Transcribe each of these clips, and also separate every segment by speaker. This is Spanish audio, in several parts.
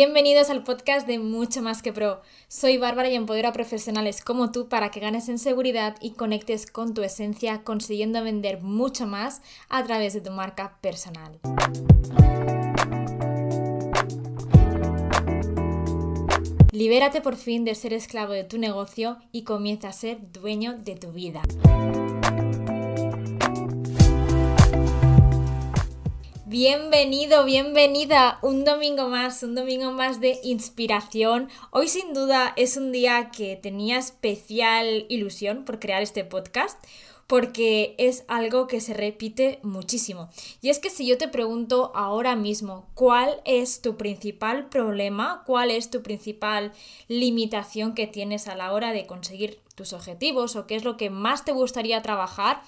Speaker 1: Bienvenidos al podcast de Mucho Más que Pro. Soy Bárbara y empodero a profesionales como tú para que ganes en seguridad y conectes con tu esencia consiguiendo vender mucho más a través de tu marca personal. Libérate por fin de ser esclavo de tu negocio y comienza a ser dueño de tu vida. Bienvenido, bienvenida. Un domingo más, un domingo más de inspiración. Hoy sin duda es un día que tenía especial ilusión por crear este podcast porque es algo que se repite muchísimo. Y es que si yo te pregunto ahora mismo cuál es tu principal problema, cuál es tu principal limitación que tienes a la hora de conseguir tus objetivos o qué es lo que más te gustaría trabajar,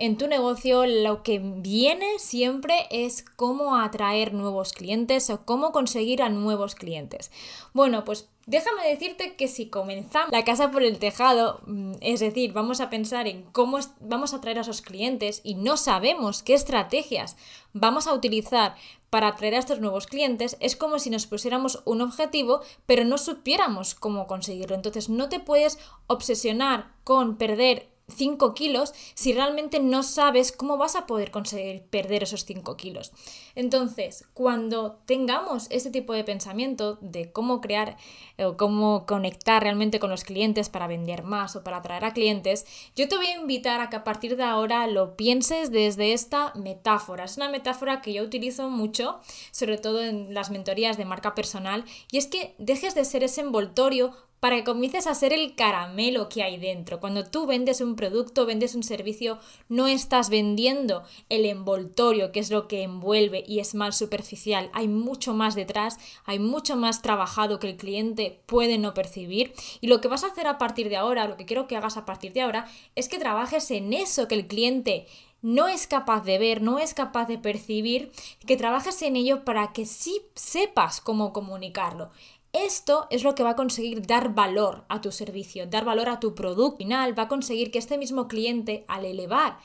Speaker 1: en tu negocio lo que viene siempre es cómo atraer nuevos clientes o cómo conseguir a nuevos clientes. Bueno, pues Déjame decirte que si comenzamos la casa por el tejado, mm, es decir, vamos a pensar en cómo vamos a atraer a esos clientes y no sabemos qué estrategias vamos a utilizar para atraer a estos nuevos clientes, es como si nos pusiéramos un objetivo, pero no supiéramos cómo conseguirlo. Entonces no te puedes obsesionar con perder 5 kilos si realmente no sabes cómo vas a poder conseguir perder esos 5 kilos. Entonces, cuando tengamos este tipo de pensamiento de cómo crear eh, o cómo conectar realmente con los clientes para vender más o para atraer a clientes, yo te voy a invitar a que a partir de ahora lo pienses desde esta metáfora. Es una metáfora que yo utilizo mucho, sobre todo en las mentorías de marca personal, y es que dejes de ser ese envoltorio para que comiences a ser el caramelo que hay dentro. Cuando tú vendes un producto, vendes un servicio, no estás vendiendo el envoltorio, que es lo que envuelve y es más superficial. Hay mucho más detrás, hay mucho más trabajado que el cliente puede no percibir. Y lo que vas a hacer a partir de ahora, lo que quiero que hagas a partir de ahora, es que trabajes en eso que el cliente no es capaz de ver, no es capaz de percibir, que trabajes en ello para que sí sepas cómo comunicarlo. Esto es lo que va a conseguir dar valor a tu servicio, dar valor a tu producto final, va a conseguir que este mismo cliente, al elevar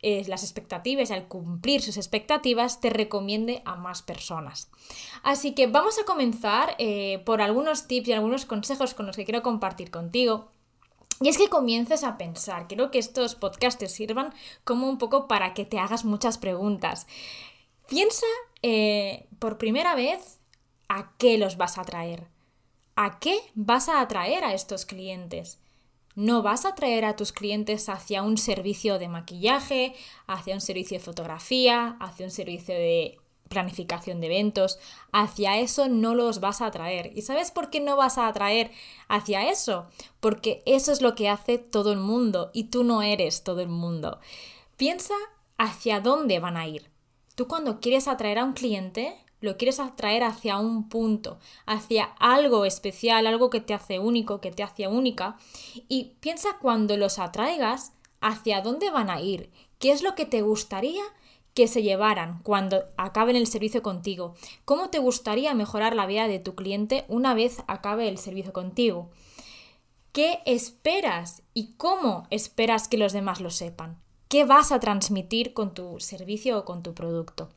Speaker 1: eh, las expectativas, al cumplir sus expectativas, te recomiende a más personas. Así que vamos a comenzar eh, por algunos tips y algunos consejos con los que quiero compartir contigo. Y es que comiences a pensar, quiero que estos podcasts te sirvan como un poco para que te hagas muchas preguntas. Piensa eh, por primera vez ¿a qué los vas a traer? ¿A qué vas a atraer a estos clientes? No vas a atraer a tus clientes hacia un servicio de maquillaje, hacia un servicio de fotografía, hacia un servicio de planificación de eventos, hacia eso no los vas a atraer. ¿Y sabes por qué no vas a atraer hacia eso? Porque eso es lo que hace todo el mundo y tú no eres todo el mundo. Piensa hacia dónde van a ir. Tú cuando quieres atraer a un cliente, lo quieres atraer hacia un punto, hacia algo especial, algo que te hace único, que te hace única. Y piensa cuando los atraigas, hacia dónde van a ir, qué es lo que te gustaría que se llevaran cuando acaben el servicio contigo, cómo te gustaría mejorar la vida de tu cliente una vez acabe el servicio contigo. ¿Qué esperas y cómo esperas que los demás lo sepan? ¿Qué vas a transmitir con tu servicio o con tu producto?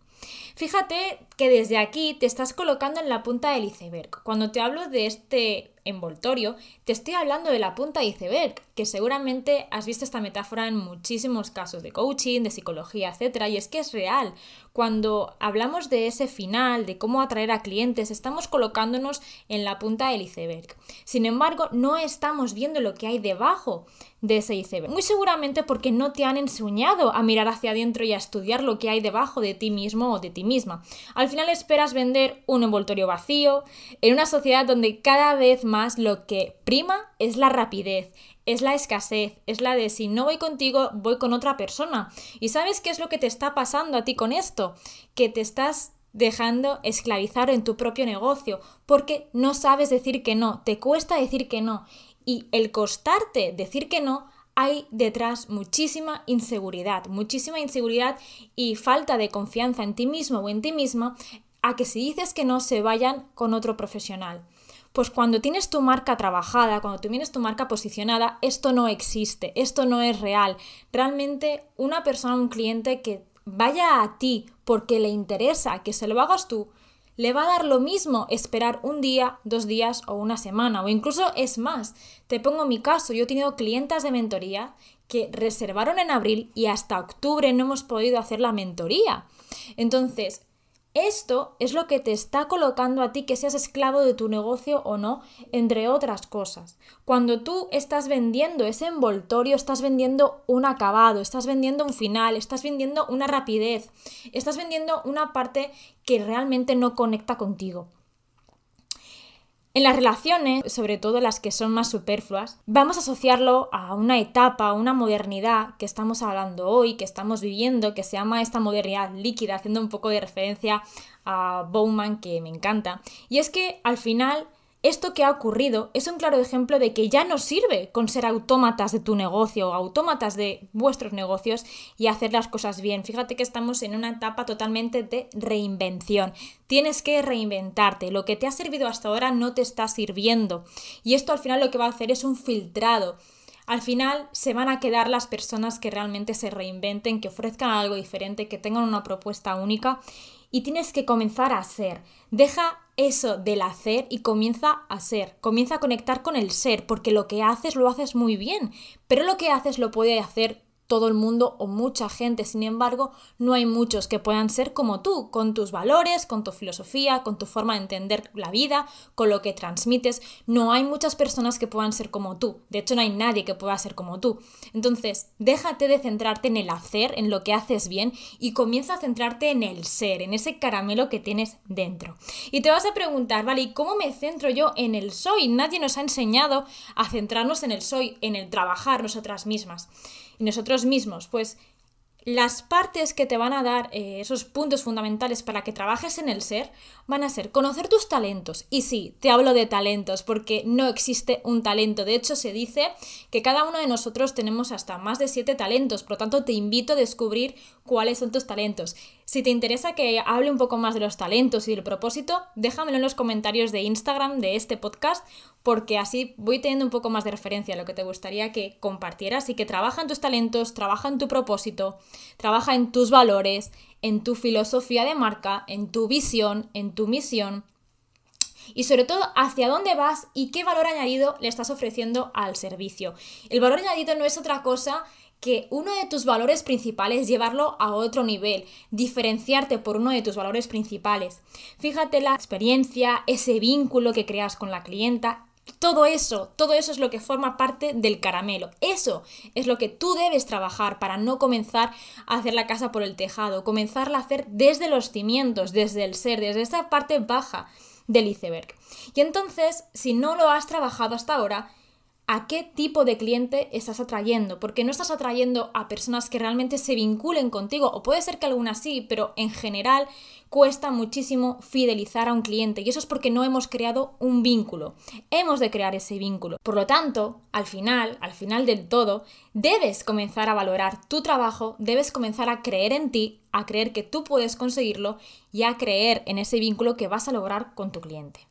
Speaker 1: Fíjate que desde aquí te estás colocando en la punta del iceberg. Cuando te hablo de este envoltorio, te estoy hablando de la punta de iceberg, que seguramente has visto esta metáfora en muchísimos casos de coaching, de psicología, etc. Y es que es real. Cuando hablamos de ese final, de cómo atraer a clientes, estamos colocándonos en la punta del iceberg. Sin embargo, no estamos viendo lo que hay debajo de ese iceberg. Muy seguramente porque no te han enseñado a mirar hacia adentro y a estudiar lo que hay debajo de ti mismo o de ti misma. Al final esperas vender un envoltorio vacío en una sociedad donde cada vez más lo que prima es la rapidez, es la escasez, es la de si no voy contigo, voy con otra persona. ¿Y sabes qué es lo que te está pasando a ti con esto? Que te estás dejando esclavizar en tu propio negocio porque no sabes decir que no, te cuesta decir que no. Y el costarte decir que no hay detrás muchísima inseguridad, muchísima inseguridad y falta de confianza en ti mismo o en ti misma a que si dices que no se vayan con otro profesional. Pues cuando tienes tu marca trabajada, cuando tienes tu marca posicionada, esto no existe, esto no es real. Realmente una persona, un cliente que vaya a ti porque le interesa que se lo hagas tú, le va a dar lo mismo esperar un día, dos días o una semana, o incluso es más. Te pongo mi caso, yo he tenido clientas de mentoría que reservaron en abril y hasta octubre no hemos podido hacer la mentoría. Entonces, esto es lo que te está colocando a ti que seas esclavo de tu negocio o no, entre otras cosas. Cuando tú estás vendiendo ese envoltorio, estás vendiendo un acabado, estás vendiendo un final, estás vendiendo una rapidez, estás vendiendo una parte que realmente no conecta contigo. En las relaciones, sobre todo las que son más superfluas, vamos a asociarlo a una etapa, a una modernidad que estamos hablando hoy, que estamos viviendo, que se llama esta modernidad líquida, haciendo un poco de referencia a Bowman, que me encanta. Y es que al final esto que ha ocurrido es un claro ejemplo de que ya no sirve con ser autómatas de tu negocio o autómatas de vuestros negocios y hacer las cosas bien. Fíjate que estamos en una etapa totalmente de reinvención. Tienes que reinventarte. Lo que te ha servido hasta ahora no te está sirviendo. Y esto al final lo que va a hacer es un filtrado. Al final se van a quedar las personas que realmente se reinventen, que ofrezcan algo diferente, que tengan una propuesta única y tienes que comenzar a ser. Deja eso del hacer y comienza a ser. Comienza a conectar con el ser, porque lo que haces lo haces muy bien, pero lo que haces lo puede hacer todo el mundo o mucha gente. Sin embargo, no hay muchos que puedan ser como tú, con tus valores, con tu filosofía, con tu forma de entender la vida, con lo que transmites. No hay muchas personas que puedan ser como tú. De hecho, no hay nadie que pueda ser como tú. Entonces, déjate de centrarte en el hacer, en lo que haces bien y comienza a centrarte en el ser, en ese caramelo que tienes dentro. Y te vas a preguntar, vale, ¿y cómo me centro yo en el soy? Nadie nos ha enseñado a centrarnos en el soy, en el trabajar nosotras mismas y nosotros mismos, pues las partes que te van a dar eh, esos puntos fundamentales para que trabajes en el ser van a ser conocer tus talentos. Y sí, te hablo de talentos porque no existe un talento. De hecho, se dice que cada uno de nosotros tenemos hasta más de siete talentos. Por lo tanto, te invito a descubrir cuáles son tus talentos. Si te interesa que hable un poco más de los talentos y del propósito, déjamelo en los comentarios de Instagram de este podcast, porque así voy teniendo un poco más de referencia a lo que te gustaría que compartieras y que trabaja en tus talentos, trabaja en tu propósito, trabaja en tus valores, en tu filosofía de marca, en tu visión, en tu misión y sobre todo hacia dónde vas y qué valor añadido le estás ofreciendo al servicio. El valor añadido no es otra cosa que uno de tus valores principales, llevarlo a otro nivel, diferenciarte por uno de tus valores principales. Fíjate la experiencia, ese vínculo que creas con la clienta, todo eso, todo eso es lo que forma parte del caramelo. Eso es lo que tú debes trabajar para no comenzar a hacer la casa por el tejado, comenzarla a hacer desde los cimientos, desde el ser, desde esa parte baja del iceberg. Y entonces, si no lo has trabajado hasta ahora, a qué tipo de cliente estás atrayendo, porque no estás atrayendo a personas que realmente se vinculen contigo, o puede ser que algunas sí, pero en general cuesta muchísimo fidelizar a un cliente y eso es porque no hemos creado un vínculo. Hemos de crear ese vínculo. Por lo tanto, al final, al final del todo, debes comenzar a valorar tu trabajo, debes comenzar a creer en ti, a creer que tú puedes conseguirlo y a creer en ese vínculo que vas a lograr con tu cliente.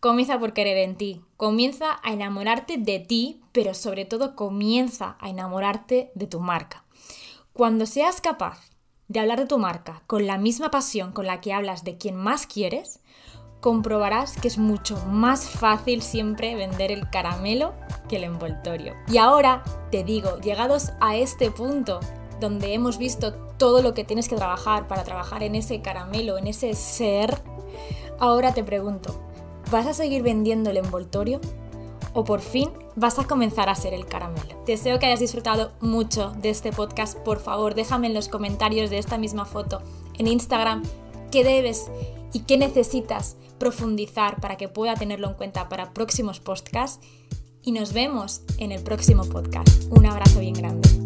Speaker 1: Comienza por querer en ti, comienza a enamorarte de ti, pero sobre todo comienza a enamorarte de tu marca. Cuando seas capaz de hablar de tu marca con la misma pasión con la que hablas de quien más quieres, comprobarás que es mucho más fácil siempre vender el caramelo que el envoltorio. Y ahora te digo, llegados a este punto donde hemos visto todo lo que tienes que trabajar para trabajar en ese caramelo, en ese ser, ahora te pregunto, ¿Vas a seguir vendiendo el envoltorio? ¿O por fin vas a comenzar a ser el caramelo? Deseo que hayas disfrutado mucho de este podcast. Por favor, déjame en los comentarios de esta misma foto en Instagram qué debes y qué necesitas profundizar para que pueda tenerlo en cuenta para próximos podcasts. Y nos vemos en el próximo podcast. Un abrazo bien grande.